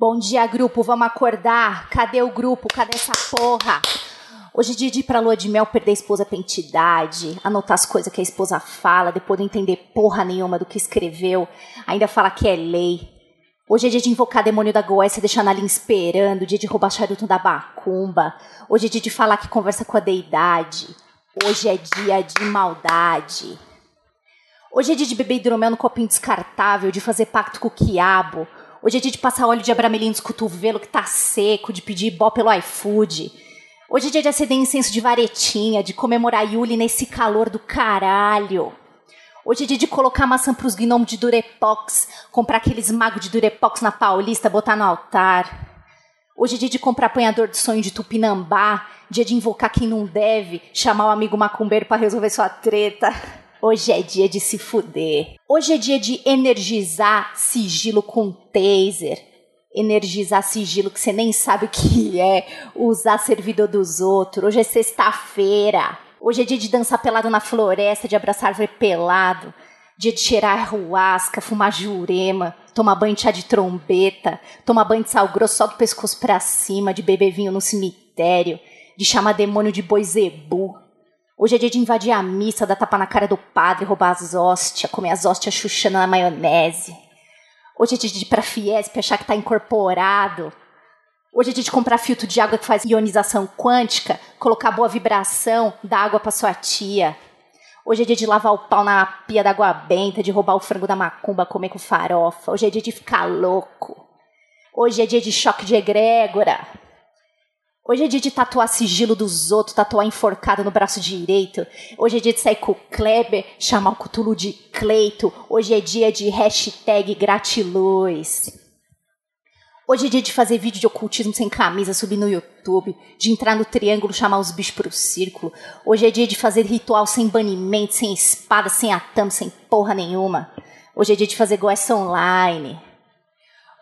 Bom dia, grupo, vamos acordar. Cadê o grupo? Cadê essa porra? Hoje é dia de ir pra lua de mel perder a esposa pra entidade, anotar as coisas que a esposa fala, depois não entender porra nenhuma do que escreveu, ainda fala que é lei. Hoje é dia de invocar demônio da Goécia, deixar na linha esperando, dia de roubar charuto da macumba. Hoje é dia de falar que conversa com a deidade. Hoje é dia de maldade. Hoje é dia de beber hidromel no copinho descartável, de fazer pacto com o quiabo. Hoje é dia de passar óleo de abramelin nos cotovelos que tá seco, de pedir bó pelo iFood. Hoje é dia de acender incenso de varetinha, de comemorar Yuli nesse calor do caralho. Hoje é dia de colocar maçã pros gnomos de Durepox, comprar aqueles magos de Durepox na Paulista, botar no altar. Hoje é dia de comprar apanhador de sonho de Tupinambá, dia de invocar quem não deve, chamar o amigo macumbeiro para resolver sua treta. Hoje é dia de se fuder. Hoje é dia de energizar sigilo com taser. Energizar sigilo que você nem sabe o que é. Usar servidor dos outros. Hoje é sexta-feira. Hoje é dia de dançar pelado na floresta, de abraçar árvore pelado. Dia de cheirar ruasca, fumar jurema, tomar banho de chá de trombeta, tomar banho de sal grosso só do pescoço pra cima, de beber vinho no cemitério, de chamar demônio de boi zebu, Hoje é dia de invadir a missa, dar tapa na cara do padre, roubar as hóstias, comer as hóstias chuchando na maionese. Hoje é dia de ir pra Fiesp achar que tá incorporado. Hoje é dia de comprar filtro de água que faz ionização quântica, colocar boa vibração, dar água pra sua tia. Hoje é dia de lavar o pau na pia da água benta, de roubar o frango da macumba, comer com farofa. Hoje é dia de ficar louco. Hoje é dia de choque de egrégora. Hoje é dia de tatuar sigilo dos outros, tatuar enforcado no braço direito. Hoje é dia de sair com o Kleber, chamar o Cutulo de Cleito. Hoje é dia de hashtag gratiluz. Hoje é dia de fazer vídeo de ocultismo sem camisa, subir no YouTube, de entrar no triângulo, chamar os bichos pro círculo. Hoje é dia de fazer ritual sem banimento, sem espada, sem atame, sem porra nenhuma. Hoje é dia de fazer goessa online.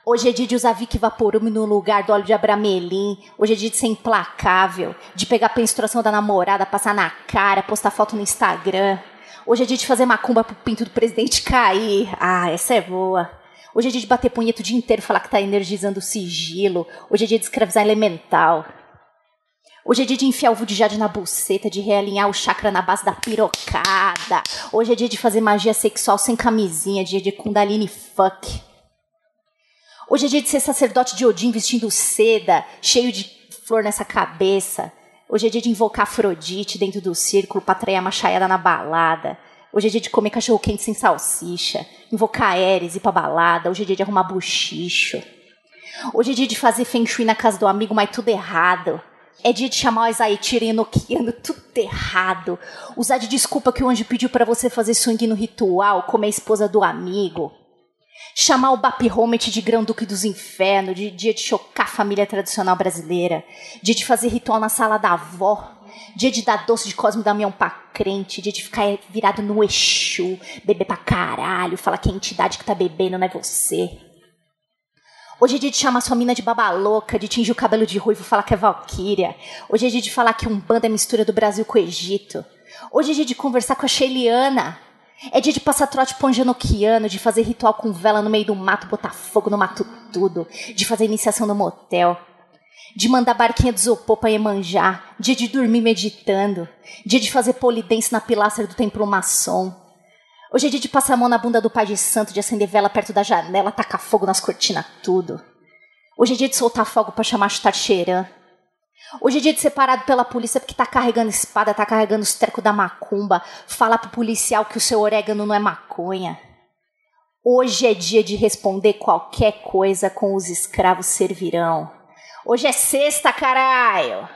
Hoje é dia de usar Vic Vaporume no lugar do óleo de abramelim. Hoje é dia de ser implacável, de pegar a menstruação da namorada, passar na cara, postar foto no Instagram. Hoje é dia de fazer macumba pro pinto do presidente cair. Ah, essa é boa. Hoje é dia de bater punheta o dia inteiro, falar que tá energizando o sigilo. Hoje é dia de escravizar elemental. Hoje é dia de enfiar o de jade na buceta, de realinhar o chakra na base da pirocada. Hoje é dia de fazer magia sexual sem camisinha, dia de kundalini fuck. Hoje é dia de ser sacerdote de Odin vestindo seda, cheio de flor nessa cabeça. Hoje é dia de invocar Afrodite dentro do círculo para atrair a machaiada na balada. Hoje é dia de comer cachorro quente sem salsicha, invocar Ares, ir pra balada. Hoje é dia de arrumar buchicho. Hoje é dia de fazer feng shui na casa do amigo, mas tudo errado. É dia de chamar o Isaitira Enochiano, tudo errado. Usar de desculpa que o anjo pediu para você fazer swing no ritual, comer a esposa do amigo. Chamar o Bap Homet de Grão-Duque dos Infernos, de dia de chocar a família tradicional brasileira, dia de fazer ritual na sala da avó, dia de dar doce de Cosme Damião pra crente, dia de ficar virado no Exu, beber pra caralho, falar que a entidade que tá bebendo não é você. Hoje é dia de chamar sua mina de baba louca, de tingir o cabelo de ruivo falar que é Valkyria. Hoje é dia de falar que um bando é mistura do Brasil com o Egito. Hoje é dia de conversar com a Sheiliana. É dia de passar trote ponjanoquiano, de fazer ritual com vela no meio do mato, botar fogo no mato tudo, de fazer iniciação no motel, de mandar barquinha de isopor pra Iemanjá, dia de dormir meditando, dia de fazer polidense na pilastra do templo maçom. Hoje é dia de passar a mão na bunda do pai de santo, de acender vela perto da janela, tacar fogo nas cortinas, tudo. Hoje é dia de soltar fogo para chamar chutar cheirã. Hoje é dia de ser parado pela polícia porque tá carregando espada, tá carregando os trecos da macumba, falar pro policial que o seu orégano não é maconha. Hoje é dia de responder qualquer coisa com os escravos servirão. Hoje é sexta, caralho!